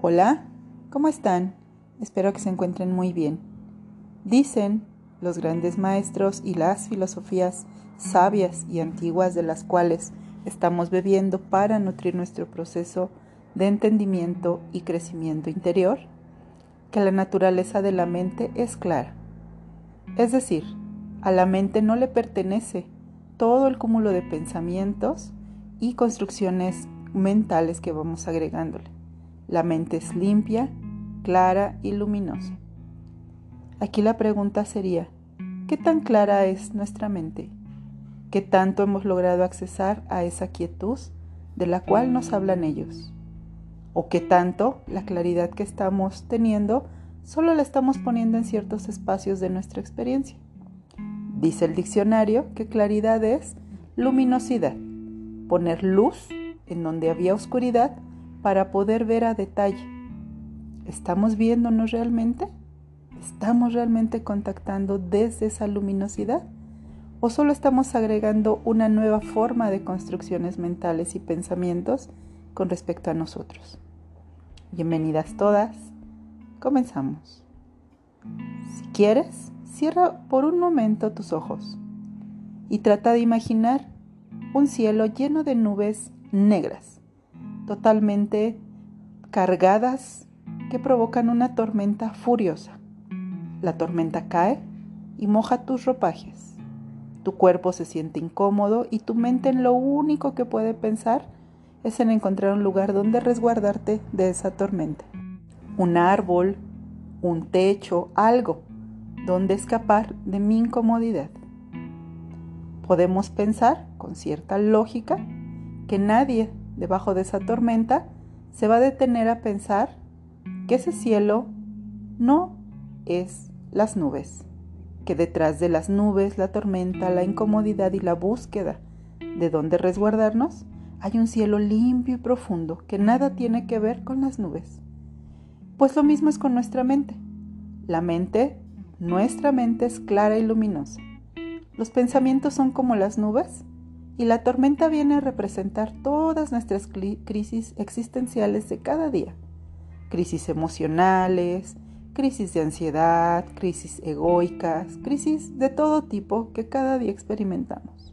Hola, ¿cómo están? Espero que se encuentren muy bien. Dicen los grandes maestros y las filosofías sabias y antiguas de las cuales estamos bebiendo para nutrir nuestro proceso de entendimiento y crecimiento interior, que la naturaleza de la mente es clara. Es decir, a la mente no le pertenece todo el cúmulo de pensamientos y construcciones mentales que vamos agregándole. La mente es limpia, clara y luminosa. Aquí la pregunta sería, ¿qué tan clara es nuestra mente? ¿Qué tanto hemos logrado accesar a esa quietud de la cual nos hablan ellos? ¿O qué tanto la claridad que estamos teniendo solo la estamos poniendo en ciertos espacios de nuestra experiencia? Dice el diccionario que claridad es luminosidad, poner luz en donde había oscuridad para poder ver a detalle. ¿Estamos viéndonos realmente? ¿Estamos realmente contactando desde esa luminosidad? ¿O solo estamos agregando una nueva forma de construcciones mentales y pensamientos con respecto a nosotros? Bienvenidas todas. Comenzamos. Si quieres, cierra por un momento tus ojos y trata de imaginar un cielo lleno de nubes negras totalmente cargadas que provocan una tormenta furiosa. La tormenta cae y moja tus ropajes. Tu cuerpo se siente incómodo y tu mente en lo único que puede pensar es en encontrar un lugar donde resguardarte de esa tormenta. Un árbol, un techo, algo donde escapar de mi incomodidad. Podemos pensar con cierta lógica que nadie debajo de esa tormenta, se va a detener a pensar que ese cielo no es las nubes, que detrás de las nubes, la tormenta, la incomodidad y la búsqueda de dónde resguardarnos, hay un cielo limpio y profundo que nada tiene que ver con las nubes. Pues lo mismo es con nuestra mente. La mente, nuestra mente es clara y luminosa. Los pensamientos son como las nubes y la tormenta viene a representar todas nuestras crisis existenciales de cada día. Crisis emocionales, crisis de ansiedad, crisis egoicas, crisis de todo tipo que cada día experimentamos.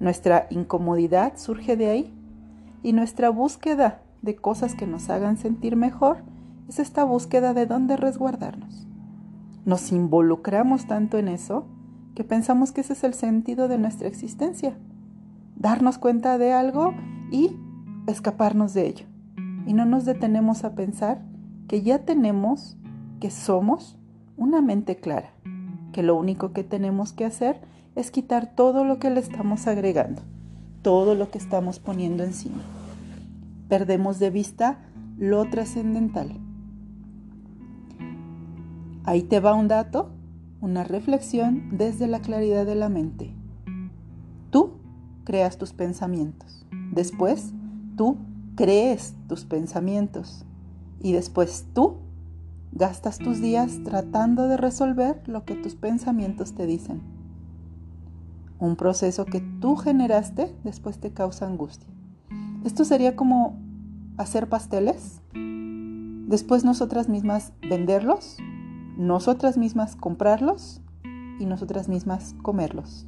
Nuestra incomodidad surge de ahí y nuestra búsqueda de cosas que nos hagan sentir mejor es esta búsqueda de dónde resguardarnos. Nos involucramos tanto en eso que pensamos que ese es el sentido de nuestra existencia darnos cuenta de algo y escaparnos de ello. Y no nos detenemos a pensar que ya tenemos, que somos una mente clara, que lo único que tenemos que hacer es quitar todo lo que le estamos agregando, todo lo que estamos poniendo encima. Perdemos de vista lo trascendental. Ahí te va un dato, una reflexión desde la claridad de la mente. Creas tus pensamientos. Después, tú crees tus pensamientos. Y después tú gastas tus días tratando de resolver lo que tus pensamientos te dicen. Un proceso que tú generaste después te causa angustia. Esto sería como hacer pasteles, después nosotras mismas venderlos, nosotras mismas comprarlos y nosotras mismas comerlos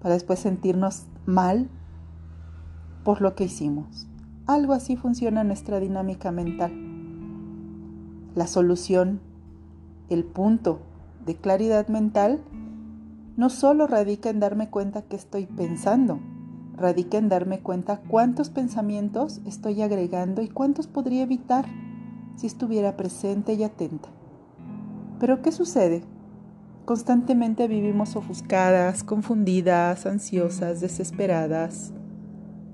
para después sentirnos mal por lo que hicimos. Algo así funciona nuestra dinámica mental. La solución, el punto de claridad mental, no solo radica en darme cuenta que estoy pensando, radica en darme cuenta cuántos pensamientos estoy agregando y cuántos podría evitar si estuviera presente y atenta. Pero ¿qué sucede Constantemente vivimos ofuscadas, confundidas, ansiosas, desesperadas,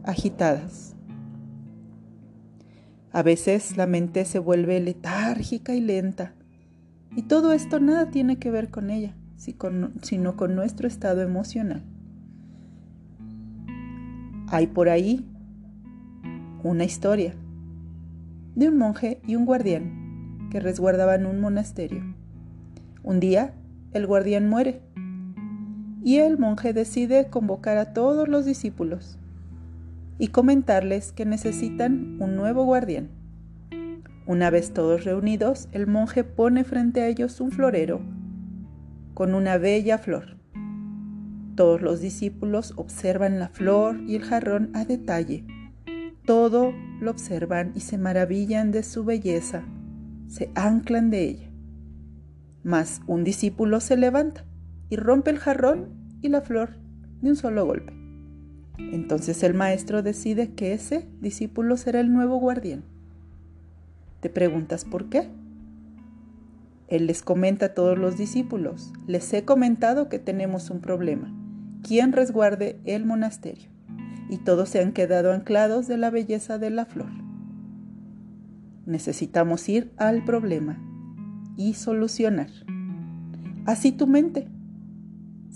agitadas. A veces la mente se vuelve letárgica y lenta. Y todo esto nada tiene que ver con ella, sino con nuestro estado emocional. Hay por ahí una historia de un monje y un guardián que resguardaban un monasterio. Un día el guardián muere y el monje decide convocar a todos los discípulos y comentarles que necesitan un nuevo guardián. Una vez todos reunidos, el monje pone frente a ellos un florero con una bella flor. Todos los discípulos observan la flor y el jarrón a detalle. Todo lo observan y se maravillan de su belleza, se anclan de ella. Mas un discípulo se levanta y rompe el jarrón y la flor de un solo golpe. Entonces el maestro decide que ese discípulo será el nuevo guardián. ¿Te preguntas por qué? Él les comenta a todos los discípulos, les he comentado que tenemos un problema. ¿Quién resguarde el monasterio? Y todos se han quedado anclados de la belleza de la flor. Necesitamos ir al problema y solucionar. Así tu mente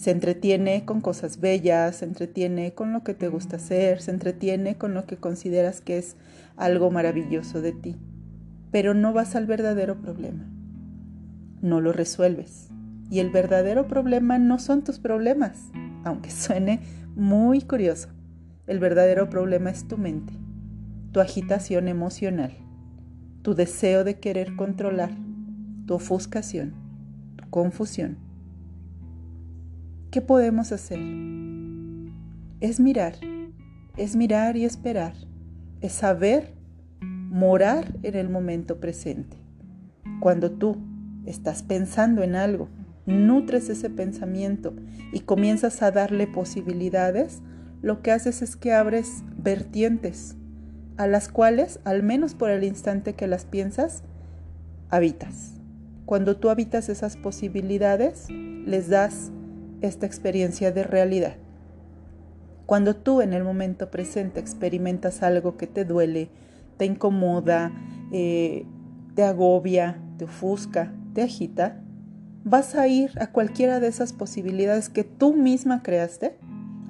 se entretiene con cosas bellas, se entretiene con lo que te gusta hacer, se entretiene con lo que consideras que es algo maravilloso de ti, pero no vas al verdadero problema. No lo resuelves. Y el verdadero problema no son tus problemas, aunque suene muy curioso. El verdadero problema es tu mente, tu agitación emocional, tu deseo de querer controlar, tu ofuscación, tu confusión. ¿Qué podemos hacer? Es mirar, es mirar y esperar, es saber morar en el momento presente. Cuando tú estás pensando en algo, nutres ese pensamiento y comienzas a darle posibilidades, lo que haces es que abres vertientes a las cuales, al menos por el instante que las piensas, habitas. Cuando tú habitas esas posibilidades, les das esta experiencia de realidad. Cuando tú en el momento presente experimentas algo que te duele, te incomoda, eh, te agobia, te ofusca, te agita, vas a ir a cualquiera de esas posibilidades que tú misma creaste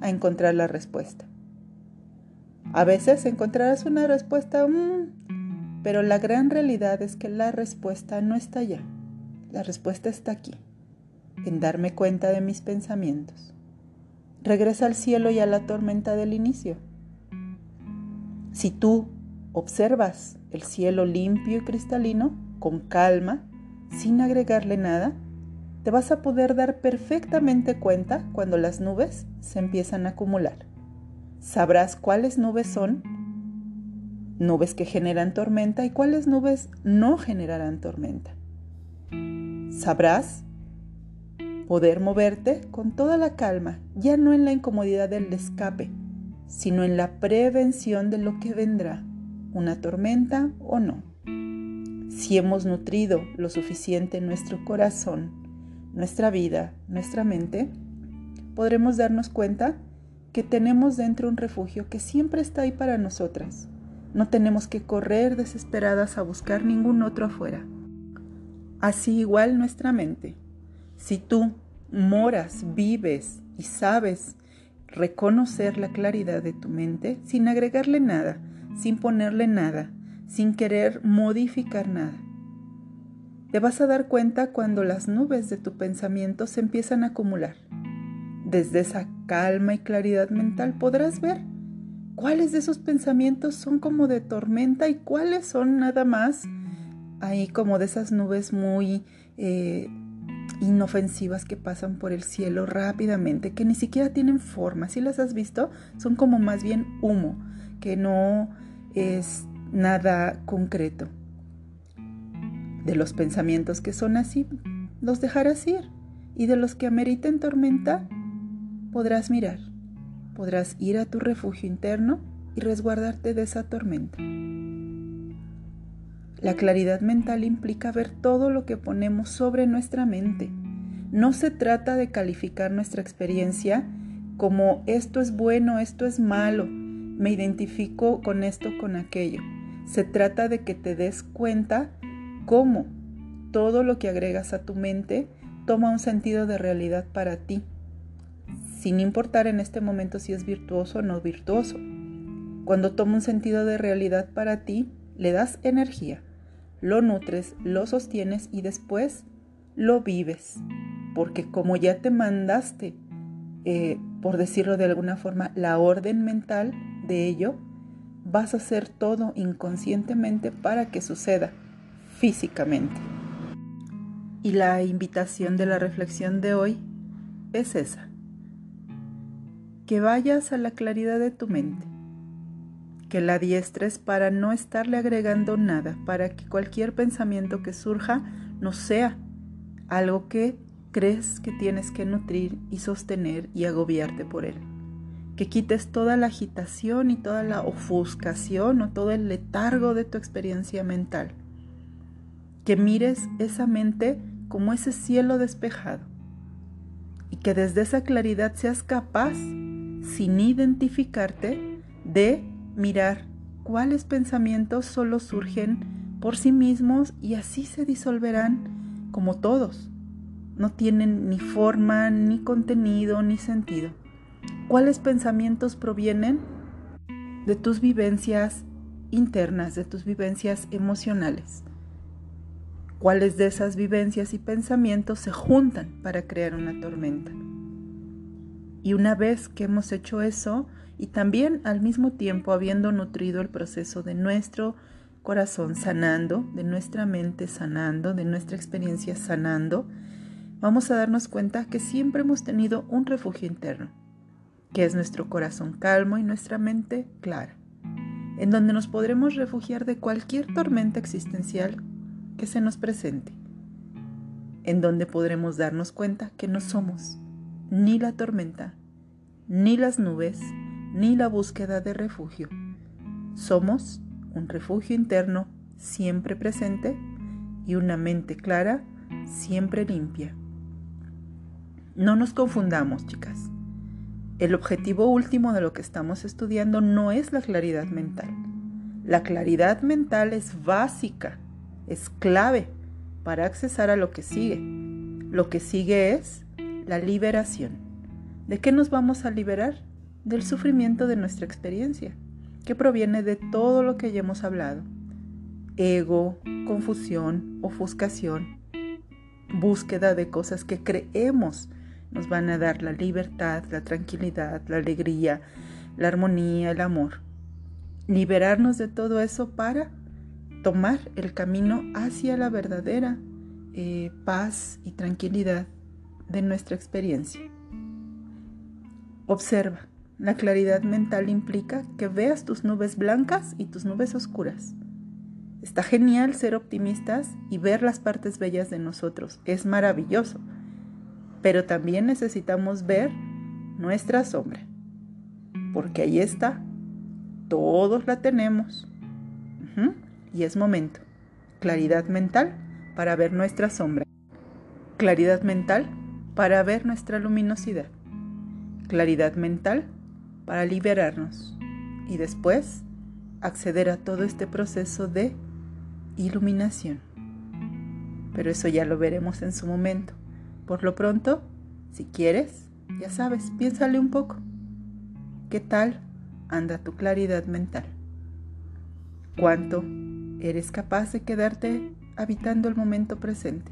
a encontrar la respuesta. A veces encontrarás una respuesta, mm, pero la gran realidad es que la respuesta no está allá. La respuesta está aquí, en darme cuenta de mis pensamientos. Regresa al cielo y a la tormenta del inicio. Si tú observas el cielo limpio y cristalino, con calma, sin agregarle nada, te vas a poder dar perfectamente cuenta cuando las nubes se empiezan a acumular. Sabrás cuáles nubes son nubes que generan tormenta y cuáles nubes no generarán tormenta. Sabrás poder moverte con toda la calma, ya no en la incomodidad del escape, sino en la prevención de lo que vendrá, una tormenta o no. Si hemos nutrido lo suficiente nuestro corazón, nuestra vida, nuestra mente, podremos darnos cuenta que tenemos dentro un refugio que siempre está ahí para nosotras. No tenemos que correr desesperadas a buscar ningún otro afuera. Así igual nuestra mente. Si tú moras, vives y sabes reconocer la claridad de tu mente sin agregarle nada, sin ponerle nada, sin querer modificar nada. Te vas a dar cuenta cuando las nubes de tu pensamiento se empiezan a acumular. Desde esa calma y claridad mental podrás ver cuáles de esos pensamientos son como de tormenta y cuáles son nada más ahí como de esas nubes muy eh, inofensivas que pasan por el cielo rápidamente, que ni siquiera tienen forma. Si las has visto, son como más bien humo, que no es nada concreto. De los pensamientos que son así, los dejarás ir. Y de los que ameriten tormenta, podrás mirar. Podrás ir a tu refugio interno y resguardarte de esa tormenta. La claridad mental implica ver todo lo que ponemos sobre nuestra mente. No se trata de calificar nuestra experiencia como esto es bueno, esto es malo, me identifico con esto, con aquello. Se trata de que te des cuenta cómo todo lo que agregas a tu mente toma un sentido de realidad para ti, sin importar en este momento si es virtuoso o no virtuoso. Cuando toma un sentido de realidad para ti, le das energía, lo nutres, lo sostienes y después lo vives. Porque como ya te mandaste, eh, por decirlo de alguna forma, la orden mental de ello, vas a hacer todo inconscientemente para que suceda, físicamente. Y la invitación de la reflexión de hoy es esa, que vayas a la claridad de tu mente, que la diestres para no estarle agregando nada, para que cualquier pensamiento que surja no sea algo que crees que tienes que nutrir y sostener y agobiarte por él. Que quites toda la agitación y toda la ofuscación o todo el letargo de tu experiencia mental. Que mires esa mente como ese cielo despejado y que desde esa claridad seas capaz, sin identificarte, de mirar cuáles pensamientos solo surgen por sí mismos y así se disolverán como todos no tienen ni forma, ni contenido, ni sentido. ¿Cuáles pensamientos provienen de tus vivencias internas, de tus vivencias emocionales? ¿Cuáles de esas vivencias y pensamientos se juntan para crear una tormenta? Y una vez que hemos hecho eso, y también al mismo tiempo habiendo nutrido el proceso de nuestro corazón sanando, de nuestra mente sanando, de nuestra experiencia sanando, vamos a darnos cuenta que siempre hemos tenido un refugio interno, que es nuestro corazón calmo y nuestra mente clara, en donde nos podremos refugiar de cualquier tormenta existencial que se nos presente, en donde podremos darnos cuenta que no somos ni la tormenta, ni las nubes, ni la búsqueda de refugio. Somos un refugio interno siempre presente y una mente clara siempre limpia. No nos confundamos, chicas. El objetivo último de lo que estamos estudiando no es la claridad mental. La claridad mental es básica, es clave para accesar a lo que sigue. Lo que sigue es la liberación. ¿De qué nos vamos a liberar? Del sufrimiento de nuestra experiencia, que proviene de todo lo que ya hemos hablado. Ego, confusión, ofuscación, búsqueda de cosas que creemos nos van a dar la libertad, la tranquilidad, la alegría, la armonía, el amor. Liberarnos de todo eso para tomar el camino hacia la verdadera eh, paz y tranquilidad de nuestra experiencia. Observa, la claridad mental implica que veas tus nubes blancas y tus nubes oscuras. Está genial ser optimistas y ver las partes bellas de nosotros. Es maravilloso pero también necesitamos ver nuestra sombra, porque ahí está, todos la tenemos. Y es momento. Claridad mental para ver nuestra sombra. Claridad mental para ver nuestra luminosidad. Claridad mental para liberarnos y después acceder a todo este proceso de iluminación. Pero eso ya lo veremos en su momento. Por lo pronto, si quieres, ya sabes, piénsale un poco. ¿Qué tal anda tu claridad mental? ¿Cuánto eres capaz de quedarte habitando el momento presente?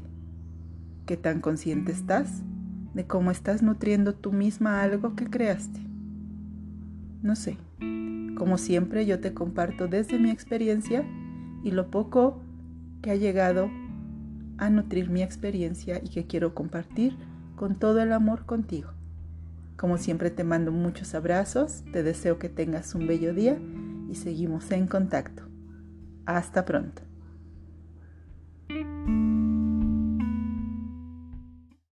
¿Qué tan consciente estás de cómo estás nutriendo tú misma algo que creaste? No sé. Como siempre yo te comparto desde mi experiencia y lo poco que ha llegado a nutrir mi experiencia y que quiero compartir con todo el amor contigo. Como siempre te mando muchos abrazos, te deseo que tengas un bello día y seguimos en contacto. Hasta pronto.